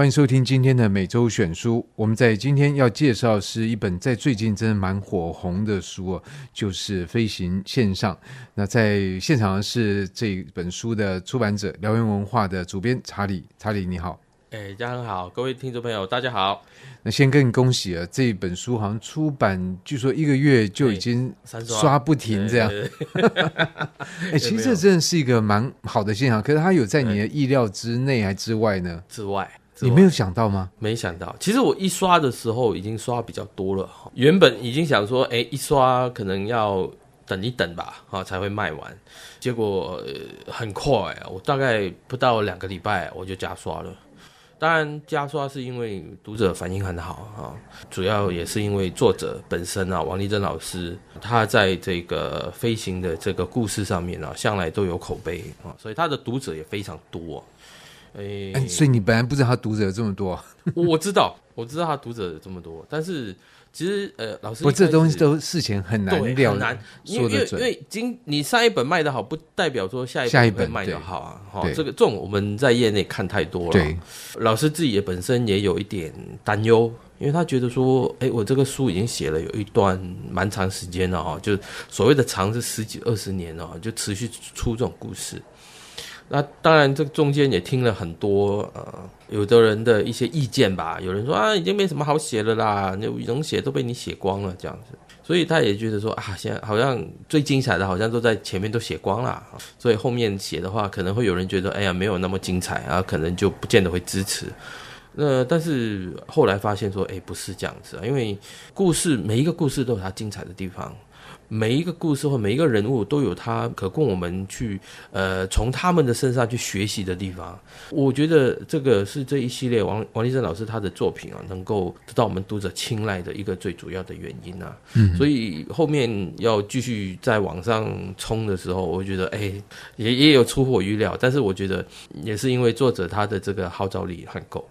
欢迎收听今天的每周选书。我们在今天要介绍的是一本在最近真的蛮火红的书哦，就是《飞行线上》。那在现场的是这本书的出版者辽源文化的主编查理。查理你好，哎，家人好，各位听众朋友大家好。那先跟你恭喜啊，这本书好像出版，据说一个月就已经刷不停这样。哎，其实这真的是一个蛮好的现象，可是它有在你的意料之内还之外呢？之外。你没有想到吗？没想到，其实我一刷的时候已经刷比较多了哈。原本已经想说，哎，一刷可能要等一等吧，啊，才会卖完。结果很快，我大概不到两个礼拜我就加刷了。当然，加刷是因为读者反应很好啊，主要也是因为作者本身啊，王丽珍老师，他在这个飞行的这个故事上面啊，向来都有口碑啊，所以他的读者也非常多。哎、欸，所以你本来不知道他读者有这么多？啊？我知道，我知道他读者有这么多，但是其实呃，老师，不，这东西都事前很难料，很难。因为因为今你上一本卖的好，不代表说下一下一本会卖的好啊。哈，这个这种我们在业内看太多了。对，老师自己也本身也有一点担忧，因为他觉得说，哎，我这个书已经写了有一段蛮长时间了哈，就所谓的长是十几二十年了，就持续出这种故事。那当然，这中间也听了很多呃，有的人的一些意见吧。有人说啊，已经没什么好写了啦，那能写都被你写光了这样子。所以他也觉得说啊，现在好像最精彩的好像都在前面都写光了，所以后面写的话可能会有人觉得哎呀没有那么精彩啊，可能就不见得会支持。那但是后来发现说，哎，不是这样子啊，因为故事每一个故事都有它精彩的地方。每一个故事或每一个人物都有他可供我们去呃从他们的身上去学习的地方。我觉得这个是这一系列王王丽珍老师他的作品啊，能够得到我们读者青睐的一个最主要的原因啊。嗯，所以后面要继续在网上冲的时候，我觉得哎也也有出乎我预料，但是我觉得也是因为作者他的这个号召力很够。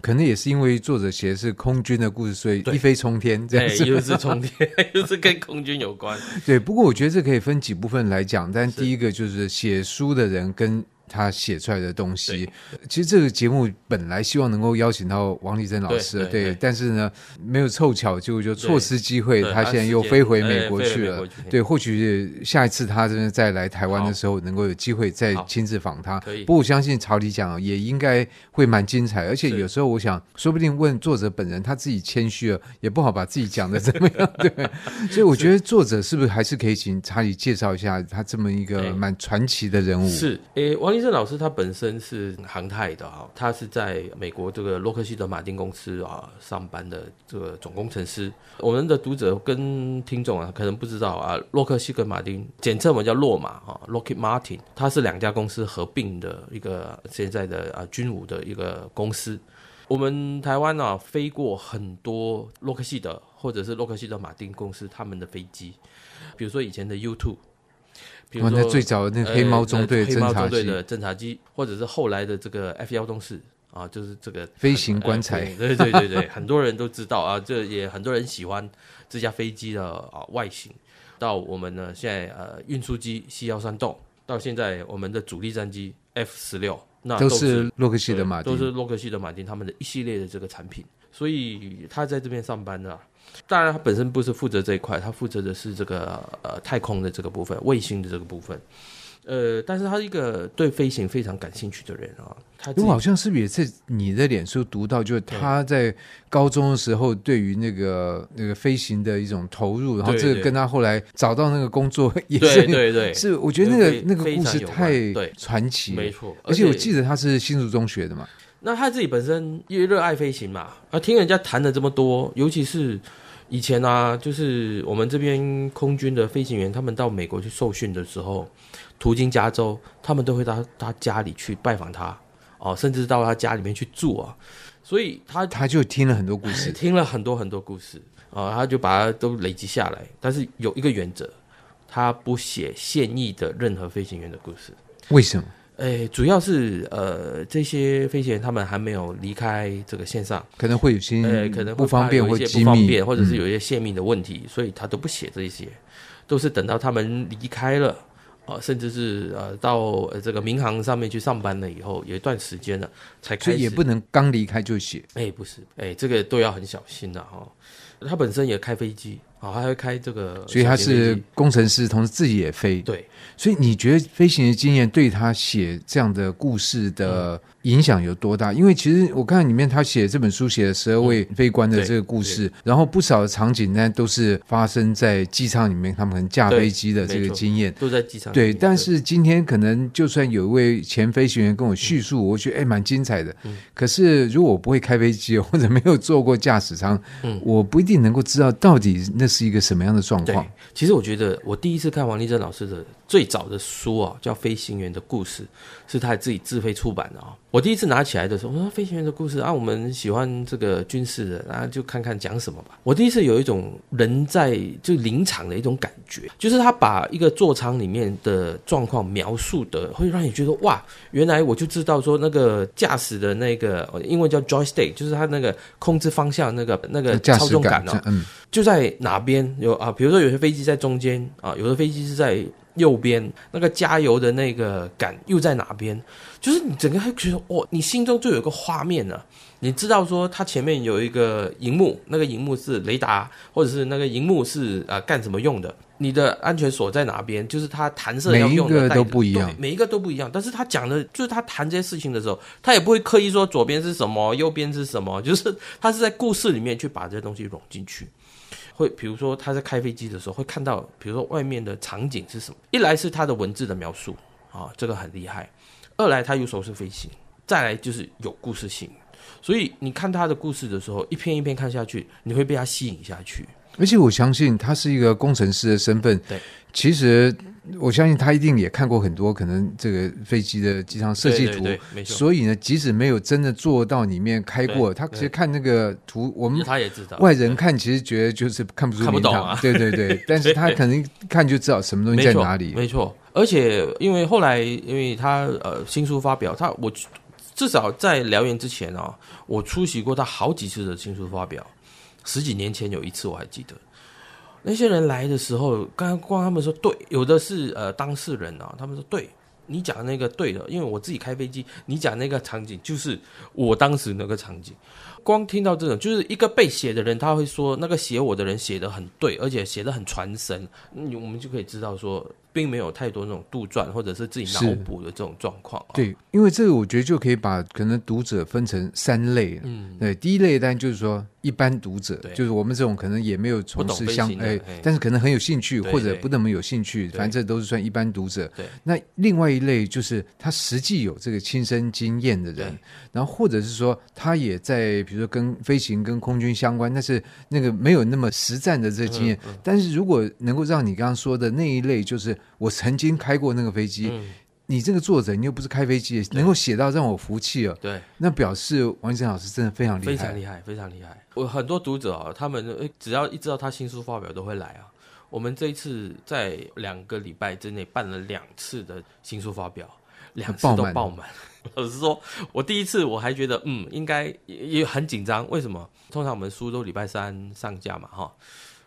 可能也是因为作者写的是空军的故事，所以一飞冲天这样子，又是冲天，又是跟空军有关。对，不过我觉得这可以分几部分来讲，但第一个就是写书的人跟。他写出来的东西，其实这个节目本来希望能够邀请到王丽珍老师，对，但是呢，没有凑巧，结果就错失机会，他现在又飞回美国去了。对，或许下一次他真的再来台湾的时候，能够有机会再亲自访他。不过我相信朝里讲也应该会蛮精彩，而且有时候我想，说不定问作者本人他自己谦虚了，也不好把自己讲的怎么样，对。所以我觉得作者是不是还是可以请查理介绍一下他这么一个蛮传奇的人物？是，诶，王丽。李老师他本身是航太的啊，他是在美国这个洛克希德马丁公司啊上班的这个总工程师。我们的读者跟听众啊可能不知道啊，洛克希德马丁简称我们叫洛马啊，Lockheed Martin，它是两家公司合并的一个现在的啊军武的一个公司。我们台湾啊飞过很多洛克希德或者是洛克希德马丁公司他们的飞机，比如说以前的 U2。比如说最早的那个黑猫中队侦察机，黑猫中队的侦察机，或者是后来的这个 F 幺洞四啊，就是这个飞行棺材。对对对对，很多人都知道啊，这也很多人喜欢这架飞机的啊外形。到我们呢现在呃运输机 C 幺三洞，到现在我们的主力战机 F 十六，那都是洛克希德马丁，都是洛克希德马丁他们的一系列的这个产品。所以他在这边上班呢。当然，他本身不是负责这一块，他负责的是这个呃太空的这个部分，卫星的这个部分。呃，但是他是一个对飞行非常感兴趣的人啊。他我好像是不是也在你的脸书读到，就是他在高中的时候对于那个那个飞行的一种投入，然后这个跟他后来找到那个工作也是 对对对，是我觉得那个那个故事太传奇，没错。而且我记得他是新竹中学的嘛。那他自己本身因为热爱飞行嘛，啊，听人家谈了这么多，尤其是以前啊，就是我们这边空军的飞行员，他们到美国去受训的时候，途经加州，他们都会到他家里去拜访他，哦，甚至到他家里面去住啊，所以他他就听了很多故事，听了很多很多故事啊，哦，他就把它都累积下来。但是有一个原则，他不写现役的任何飞行员的故事，为什么？诶，主要是呃，这些飞行员他们还没有离开这个线上，可能会有些呃，可能不方便或不方便，或者是有一些泄密的问题，嗯、所以他都不写这些，都是等到他们离开了呃，甚至是呃到这个民航上面去上班了以后，有一段时间了才开始，所以也不能刚离开就写。哎，不是，哎，这个都要很小心的哈。他本身也开飞机。好，还会开这个，所以他是工程师，同时自己也飞。对，所以你觉得飞行的经验对他写这样的故事的影响有多大？因为其实我看里面他写这本书写的十二位飞官的这个故事，然后不少的场景呢都是发生在机舱里面，他们可能驾飞机的这个经验都在机舱。对，但是今天可能就算有一位前飞行员跟我叙述，我觉得哎蛮精彩的。可是如果我不会开飞机或者没有坐过驾驶舱，我不一定能够知道到底那。是一个什么样的状况？其实我觉得，我第一次看王立珍老师的最早的书啊，叫《飞行员的故事》，是他自己自费出版的啊。我第一次拿起来的时候，我说《飞行员的故事》啊，我们喜欢这个军事的，然后就看看讲什么吧。我第一次有一种人在就临场的一种感觉，就是他把一个座舱里面的状况描述的，会让你觉得哇，原来我就知道说那个驾驶的那个英文叫 joystick，就是他那个控制方向那个那个操纵杆哦，嗯，就在哪边有啊？比如说有些飞机在中间啊，有的飞机是在。右边那个加油的那个杆又在哪边？就是你整个会觉得哦，你心中就有个画面呢。你知道说它前面有一个荧幕，那个荧幕是雷达，或者是那个荧幕是啊、呃、干什么用的？你的安全锁在哪边？就是它弹射要用的，每一个都不一样，每一个都不一样。但是他讲的就是他谈这些事情的时候，他也不会刻意说左边是什么，右边是什么，就是他是在故事里面去把这些东西融进去。会，比如说他在开飞机的时候，会看到，比如说外面的场景是什么。一来是他的文字的描述啊，这个很厉害；二来他有手势飞行，再来就是有故事性。所以你看他的故事的时候，一篇一篇看下去，你会被他吸引下去。而且我相信他是一个工程师的身份。对，其实。我相信他一定也看过很多可能这个飞机的机舱设计图，对对对，所以呢，即使没有真的坐到里面开过，他其实看那个图，我们他也知道，外人看其实觉得就是看不出看不懂啊，对对对，但是他可能看就知道什么东西在哪里，没错。而且因为后来因为他呃新书发表，他我至少在燎原之前啊，我出席过他好几次的新书发表，十几年前有一次我还记得。那些人来的时候，刚刚光他们说对，有的是呃当事人啊，他们说对，你讲那个对的，因为我自己开飞机，你讲那个场景就是我当时那个场景。光听到这种，就是一个被写的人，他会说那个写我的人写得很对，而且写得很传神，你，我们就可以知道说。并没有太多那种杜撰或者是自己脑补的这种状况，哦。对，因为这个我觉得就可以把可能读者分成三类。嗯，对，第一类当然就是说一般读者，就是我们这种可能也没有从事相哎，但是可能很有兴趣或者不那么有兴趣，反正这都是算一般读者。对，那另外一类就是他实际有这个亲身经验的人，然后或者是说他也在比如说跟飞行跟空军相关，但是那个没有那么实战的这个经验。嗯嗯、但是如果能够让你刚刚说的那一类，就是。我曾经开过那个飞机，嗯、你这个作者，你又不是开飞机，能够写到让我服气了。对，那表示王丽珍老师真的非常厉害，非常厉害，非常厉害。我很多读者啊，他们只要一知道他新书发表，都会来啊。我们这一次在两个礼拜之内办了两次的新书发表，两次都爆满。老实说，我第一次我还觉得嗯，应该也很紧张。为什么？通常我们书都礼拜三上架嘛，哈，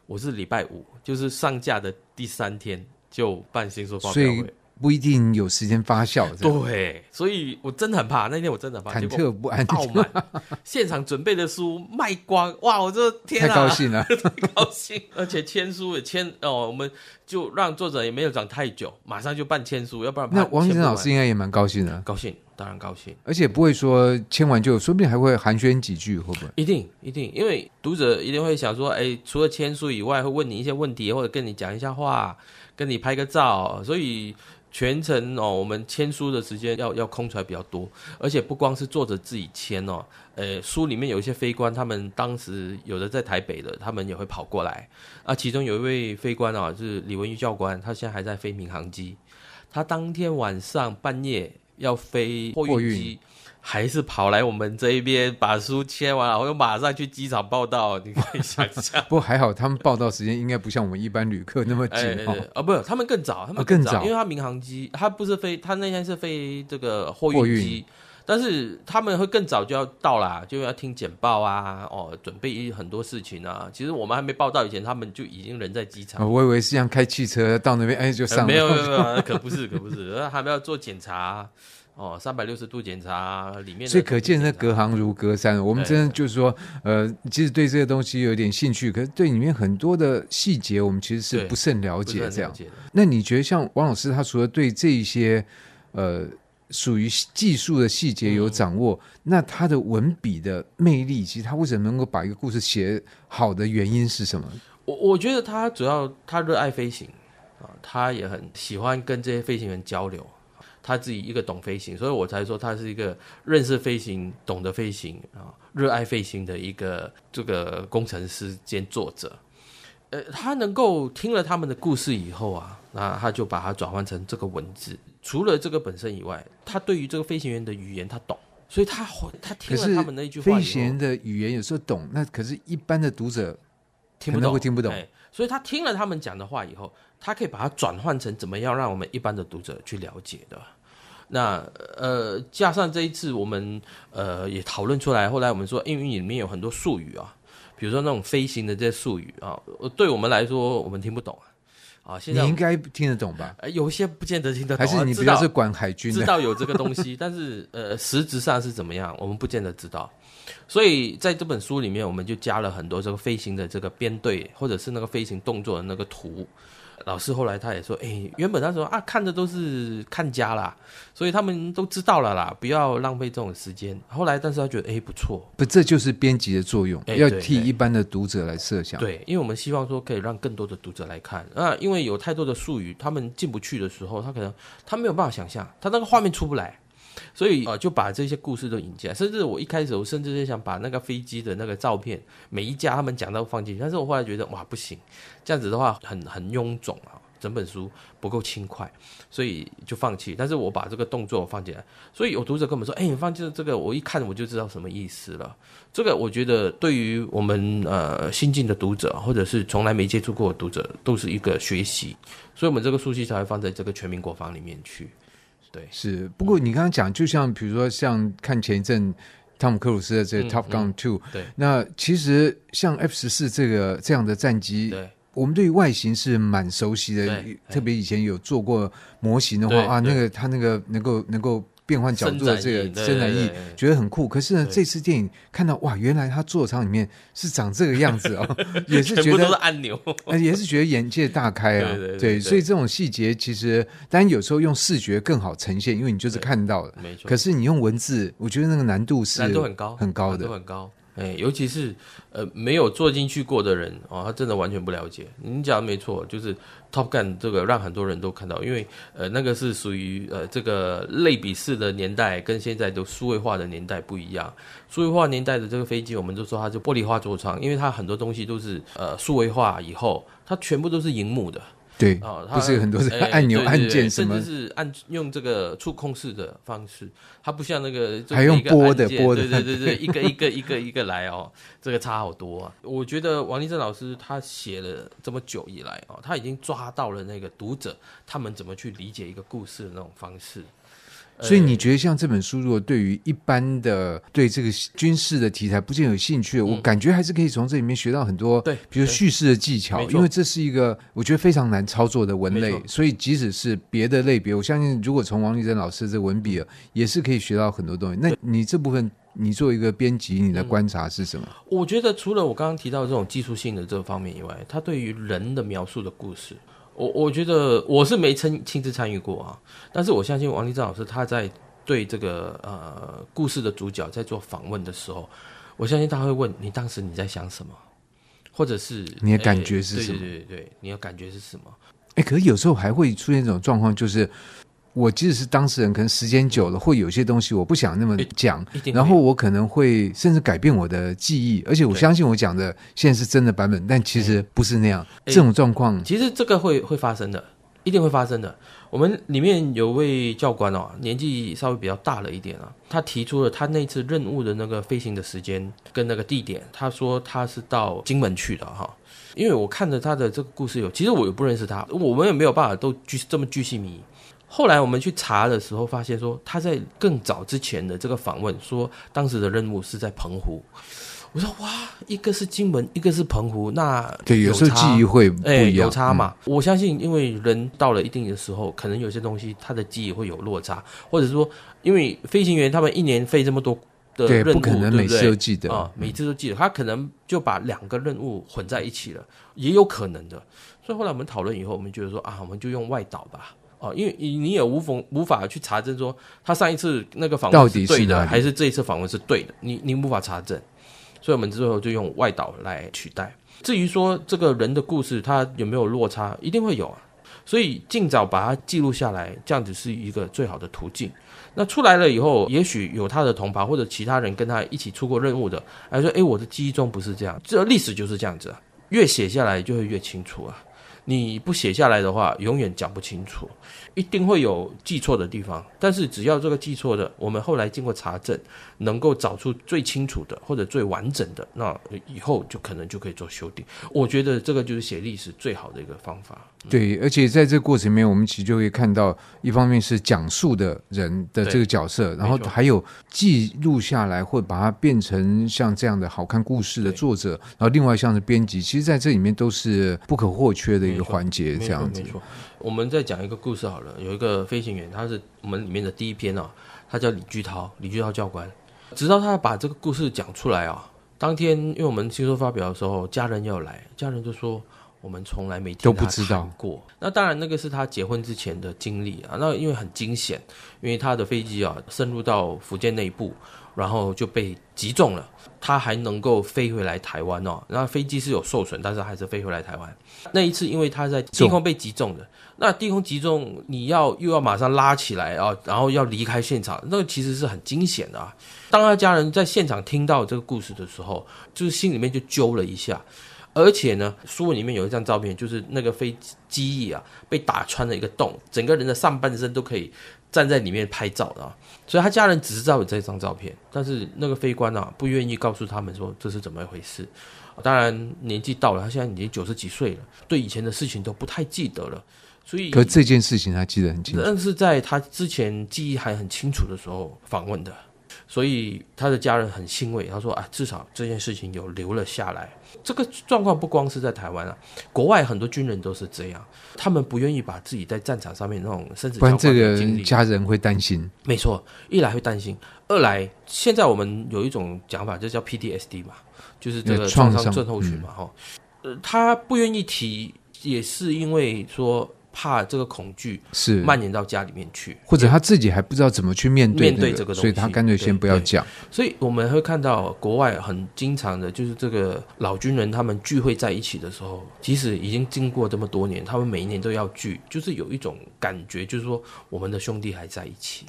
我是礼拜五，就是上架的第三天。就办新书发表会，所以不一定有时间发酵。对，所以我真的很怕。那天我真的很怕，忐忑不安，爆满，现场准备的书卖光，哇！我这天啊，太高兴了，太高兴！而且签书也签哦，我们就让作者也没有讲太久，马上就办签书，要不然那王先生老师应该也蛮高兴的，高兴，当然高兴，而且不会说签完就，说不定还会寒暄几句，会不会？一定一定，因为读者一定会想说，哎，除了签书以外，会问你一些问题，或者跟你讲一下话。跟你拍个照，所以全程哦，我们签书的时间要要空出来比较多，而且不光是作者自己签哦，呃，书里面有一些飞官，他们当时有的在台北的，他们也会跑过来啊。其中有一位飞官啊，是李文玉教官，他现在还在飞民航机，他当天晚上半夜要飞货运机。还是跑来我们这一边把书签完然后又马上去机场报道。你可以想象，不过还好，他们报道时间应该不像我们一般旅客那么紧、欸欸、哦。不，他们更早，他们更早，哦、更早因为他民航机，他不是飞，他那天是飞这个货运机，但是他们会更早就要到啦，就要听简报啊，哦，准备很多事情啊。其实我们还没报到以前，他们就已经人在机场。我以为是像开汽车到那边，哎，就上了。没有没有没有，可不是可不是，他们要做检查哦，三百六十度检查里面。所以可见那隔行如隔山。我们真的就是说，呃，其实对这个东西有点兴趣，可是对里面很多的细节，我们其实是不甚了解。这样，那你觉得像王老师，他除了对这一些，呃。属于技术的细节有掌握，嗯、那他的文笔的魅力，其实他为什么能够把一个故事写好的原因是什么？我我觉得他主要他热爱飞行啊，他也很喜欢跟这些飞行员交流，他自己一个懂飞行，所以我才说他是一个认识飞行、懂得飞行啊、热爱飞行的一个这个工程师兼作者。呃，他能够听了他们的故事以后啊，那他就把它转换成这个文字。除了这个本身以外，他对于这个飞行员的语言他懂，所以他他听了他们那一句话，飞行员的语言有时候懂，那可是一般的读者听不懂，会听不懂。所以他听了他们讲的话以后，他可以把它转换成怎么样让我们一般的读者去了解的。那呃，加上这一次我们呃也讨论出来，后来我们说英语里面有很多术语啊。比如说那种飞行的这些术语啊，对我们来说我们听不懂啊。啊，现在你应该听得懂吧？有些不见得听得懂。还是你比较是管海军的，知道有这个东西，但是呃，实质上是怎么样，我们不见得知道。所以在这本书里面，我们就加了很多这个飞行的这个编队，或者是那个飞行动作的那个图。老师后来他也说，哎、欸，原本他说啊，看的都是看家啦，所以他们都知道了啦，不要浪费这种时间。后来，但是他觉得，哎、欸，不错，不，这就是编辑的作用，欸、要替一般的读者来设想。对，因为我们希望说可以让更多的读者来看啊，因为有太多的术语，他们进不去的时候，他可能他没有办法想象，他那个画面出不来。所以呃，就把这些故事都引进来，甚至我一开始我甚至是想把那个飞机的那个照片，每一家他们讲到放进去，但是我后来觉得哇不行，这样子的话很很臃肿啊，整本书不够轻快，所以就放弃。但是我把这个动作放进来，所以有读者跟我们说，哎，你放进这个，我一看我就知道什么意思了。这个我觉得对于我们呃新进的读者，或者是从来没接触过的读者，都是一个学习。所以我们这个书系才会放在这个全民国防里面去。对，是。不过你刚刚讲，就像比如说，像看前一阵汤姆克鲁斯的这个《Top Gun 2》，对，那其实像 F 十四这个这样的战机，对，我们对于外形是蛮熟悉的，特别以前有做过模型的话啊，那个它那个能够能够。变换角度的这个伸展翼，觉得很酷。可是呢，这次电影看到哇，原来他座舱里面是长这个样子哦，也是觉得都是按钮，也是觉得眼界大开啊。对，所以这种细节其实，当然有时候用视觉更好呈现，因为你就是看到了。没错。可是你用文字，我觉得那个难度是难度很高，很高的，很高。哎，尤其是呃没有坐进去过的人哦，他真的完全不了解。你讲的没错，就是 Top Gun 这个让很多人都看到，因为呃那个是属于呃这个类比式的年代，跟现在的数位化的年代不一样。数位化年代的这个飞机，我们都说它是玻璃化座舱，因为它很多东西都是呃数位化以后，它全部都是荧幕的。对，哦，不是有很多是按钮、按键什么，甚至是按用这个触控式的方式，它不像那个还用拨的拨的，对对对对，一个一个一个一个来哦，这个差好多啊！我觉得王立正老师他写了这么久以来哦，他已经抓到了那个读者他们怎么去理解一个故事的那种方式。所以你觉得像这本书，如果对于一般的对这个军事的题材不见有兴趣，我感觉还是可以从这里面学到很多，对，比如叙事的技巧，因为这是一个我觉得非常难操作的文类，所以即使是别的类别，我相信如果从王立珍老师这文笔，也是可以学到很多东西。那你这部分，你做一个编辑，你的观察是什么？我觉得除了我刚刚提到这种技术性的这方面以外，他对于人的描述的故事。我我觉得我是没亲亲自参与过啊，但是我相信王立正老师他在对这个呃故事的主角在做访问的时候，我相信他会问你当时你在想什么，或者是你的感觉是什么？对对对对，你的感觉是什么？哎，可是有时候还会出现一种状况，就是。我即使是当事人，可能时间久了，会有些东西我不想那么讲，然后我可能会甚至改变我的记忆，而且我相信我讲的现在是真的版本，但其实不是那样。这种状况，其实这个会会发生的，一定会发生的。我们里面有位教官哦，年纪稍微比较大了一点啊，他提出了他那次任务的那个飞行的时间跟那个地点，他说他是到金门去的哈。因为我看着他的这个故事有，其实我也不认识他，我们也没有办法都巨这么巨细靡遗。后来我们去查的时候，发现说他在更早之前的这个访问说，当时的任务是在澎湖。我说哇，一个是金门，一个是澎湖，那对，有时候记忆会不一样，欸、有差嘛。嗯、我相信，因为人到了一定的时候，可能有些东西他的记忆会有落差，或者说，因为飞行员他们一年飞这么多的任务，对，不可能每次都记得啊、嗯，每次都记得，他可能就把两个任务混在一起了，也有可能的。所以后来我们讨论以后，我们觉得说啊，我们就用外岛吧。哦，因为你也无缝无法去查证说他上一次那个访问是对的，还是这一次访问是对的，你你无法查证，所以我们之后就用外导来取代。至于说这个人的故事他有没有落差，一定会有啊，所以尽早把它记录下来，这样子是一个最好的途径。那出来了以后，也许有他的同袍或者其他人跟他一起出过任务的，来说，哎，我的记忆中不是这样，这历史就是这样子啊，越写下来就会越清楚啊。你不写下来的话，永远讲不清楚，一定会有记错的地方。但是只要这个记错的，我们后来经过查证，能够找出最清楚的或者最完整的，那以后就可能就可以做修订。我觉得这个就是写历史最好的一个方法。对，而且在这个过程里面，我们其实就会看到，一方面是讲述的人的这个角色，然后还有记录下来或者把它变成像这样的好看故事的作者，然后另外像是编辑，其实在这里面都是不可或缺的一个环节。这样子。我们再讲一个故事好了，有一个飞行员，他是我们里面的第一篇哦，他叫李巨涛，李巨涛教官。直到他把这个故事讲出来啊，当天因为我们新书发表的时候，家人要来，家人就说。我们从来没听他谈过。那当然，那个是他结婚之前的经历啊。那因为很惊险，因为他的飞机啊深入到福建内部，然后就被击中了。他还能够飞回来台湾哦。那飞机是有受损，但是还是飞回来台湾。那一次，因为他在低空被击中的，那低空击中，你要又要马上拉起来啊，然后要离开现场，那个其实是很惊险的啊。当他家人在现场听到这个故事的时候，就是心里面就揪了一下。而且呢，书里面有一张照片，就是那个飞机翼啊被打穿了一个洞，整个人的上半身都可以站在里面拍照的啊。所以他家人只知道有这张照片，但是那个飞官啊不愿意告诉他们说这是怎么一回事。当然年纪到了，他现在已经九十几岁了，对以前的事情都不太记得了。所以，可这件事情他记得很清楚，但是在他之前记忆还很清楚的时候访问的。所以他的家人很欣慰，他说啊，至少这件事情有留了下来。这个状况不光是在台湾啊，国外很多军人都是这样，他们不愿意把自己在战场上面那种生死交关这个家人会担心。没错，一来会担心，二来现在我们有一种讲法，就叫 PTSD 嘛，就是这个创伤症候群嘛，哈、嗯。呃，他不愿意提，也是因为说。怕这个恐惧是蔓延到家里面去，或者他自己还不知道怎么去面对、那个、面对这个东西，所以他干脆先不要讲。所以我们会看到国外很经常的，就是这个老军人他们聚会在一起的时候，即使已经经过这么多年，他们每一年都要聚，就是有一种感觉，就是说我们的兄弟还在一起。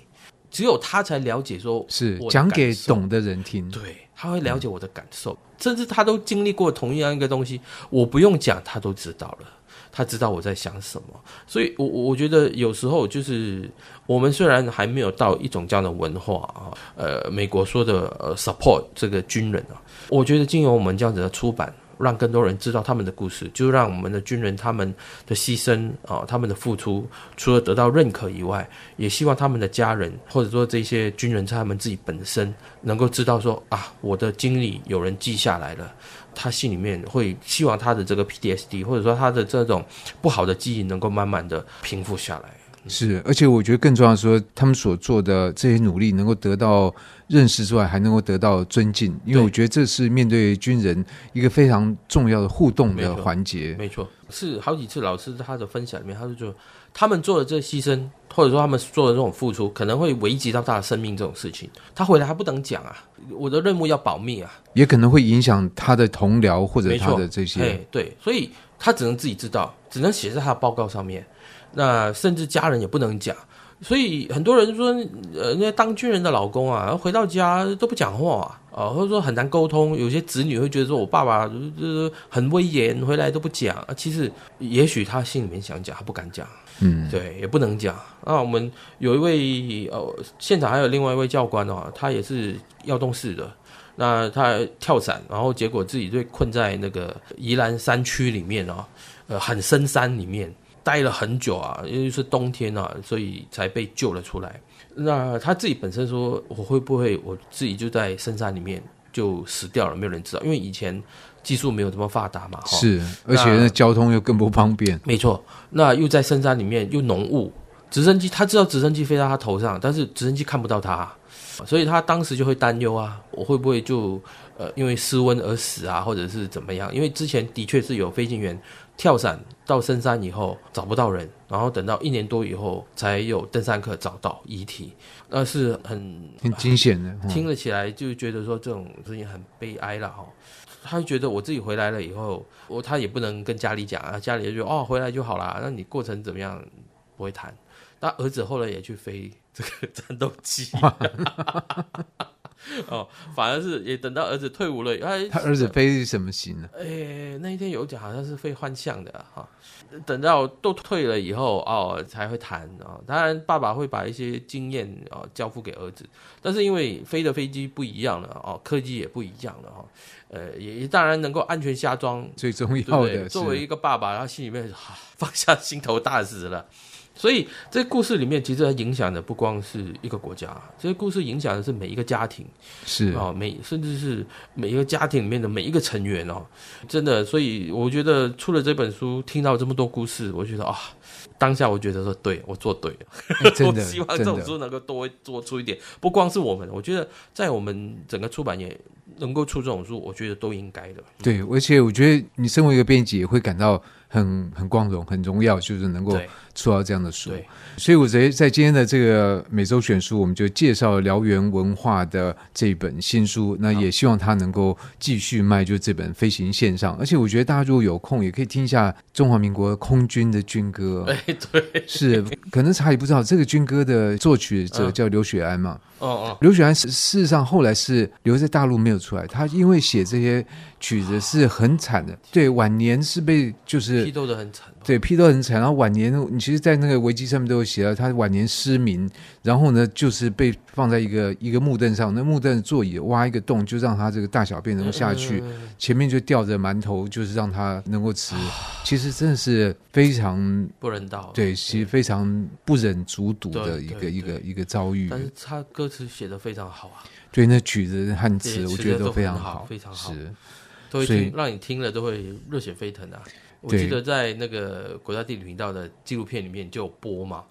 只有他才了解说，是讲给懂的人听，对，他会了解我的感受，嗯、甚至他都经历过同样一个东西，我不用讲，他都知道了。他知道我在想什么，所以我我觉得有时候就是我们虽然还没有到一种这样的文化啊，呃，美国说的呃 support 这个军人啊，我觉得经由我们这样子的出版。让更多人知道他们的故事，就让我们的军人他们的牺牲啊，他们的付出，除了得到认可以外，也希望他们的家人或者说这些军人在他们自己本身能够知道说啊，我的经历有人记下来了，他心里面会希望他的这个 PTSD 或者说他的这种不好的记忆能够慢慢的平复下来。是，而且我觉得更重要的是说，他们所做的这些努力能够得到认识之外，还能够得到尊敬，因为我觉得这是面对军人一个非常重要的互动的环节。没错，是好几次老师他的分享里面，他就说他们做的这牺牲，或者说他们做的这种付出，可能会危及到他的生命这种事情，他回来还不能讲啊，我的任务要保密啊，也可能会影响他的同僚或者他的这些，对，所以他只能自己知道，只能写在他的报告上面。那甚至家人也不能讲，所以很多人说，呃，那当军人的老公啊，回到家都不讲话啊，啊，或者说很难沟通。有些子女会觉得说，我爸爸就是很威严，回来都不讲啊。其实，也许他心里面想讲，他不敢讲，嗯，对，也不能讲。那我们有一位呃，现场还有另外一位教官哦，他也是耀东市的，那他跳伞，然后结果自己被困在那个宜兰山区里面哦，呃，很深山里面。待了很久啊，因为是冬天啊，所以才被救了出来。那他自己本身说，我会不会我自己就在深山里面就死掉了？没有人知道，因为以前技术没有这么发达嘛。是，而且那交通又更不方便。没错，那又在深山里面又浓雾，直升机他知道直升机飞到他头上，但是直升机看不到他，所以他当时就会担忧啊，我会不会就呃因为失温而死啊，或者是怎么样？因为之前的确是有飞行员。跳伞到深山以后找不到人，然后等到一年多以后才有登山客找到遗体，那是很很惊险的。听了起来就觉得说这种事情很悲哀了哈。他就觉得我自己回来了以后，我他也不能跟家里讲啊，家里就说哦回来就好啦，那你过程怎么样不会谈。那儿子后来也去飞这个战斗机。哦，反而是也等到儿子退伍了，他他儿子飞什么型呢？哎，那一天有讲好像是飞幻象的哈、哦。等到都退了以后哦，才会谈啊、哦。当然，爸爸会把一些经验啊、哦、交付给儿子，但是因为飞的飞机不一样了哦，科技也不一样了哈、哦。呃，也当然能够安全下装最重要的。对对作为一个爸爸，他心里面、啊、放下心头大石了。所以，这故事里面其实它影响的不光是一个国家，这些故事影响的是每一个家庭，是啊、哦，每甚至是每一个家庭里面的每一个成员哦，真的。所以，我觉得出了这本书，听到这么多故事，我觉得啊，当下我觉得说，对我做对了，欸、真的 我希望这种书能够多做出一点，不光是我们，我觉得在我们整个出版业能够出这种书，我觉得都应该的。对，而且我觉得你身为一个编辑，也会感到。很很光荣，很荣耀，就是能够出到这样的书。所以我觉得在今天的这个每周选书，我们就介绍燎原文化的这本新书。那也希望它能够继续卖，就这本《飞行线上》。而且我觉得大家如果有空，也可以听一下中华民国空军的军歌。哎，对，是可能查理不知道，这个军歌的作曲者叫刘雪安嘛？哦哦，刘雪安事实上后来是留在大陆没有出来，他因为写这些。曲子是很惨的，对，晚年是被就是批斗的很惨，对，批斗很惨。然后晚年，你其实，在那个维基上面都有写到，他晚年失明，然后呢，就是被放在一个一个木凳上，那木凳座椅挖一个洞，就让他这个大小便能够下去，嗯、前面就吊着馒头，就是让他能够吃。其实真的是非常不人道，对，其实非常不忍卒读的一个一个一个遭遇。但是他歌词写的非常好啊，对，那曲子和词我觉得都非常好，非常好。是。都会听，让你听了都会热血沸腾啊！我记得在那个国家地理频道的纪录片里面就有播嘛。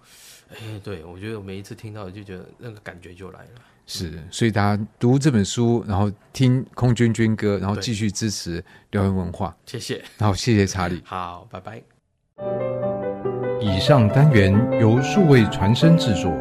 哎，对，我觉得我每一次听到就觉得那个感觉就来了。是，所以大家读这本书，然后听空军军歌，然后继续支持燎原文化。谢谢。好，谢谢查理。好，拜拜。以上单元由数位传声制作。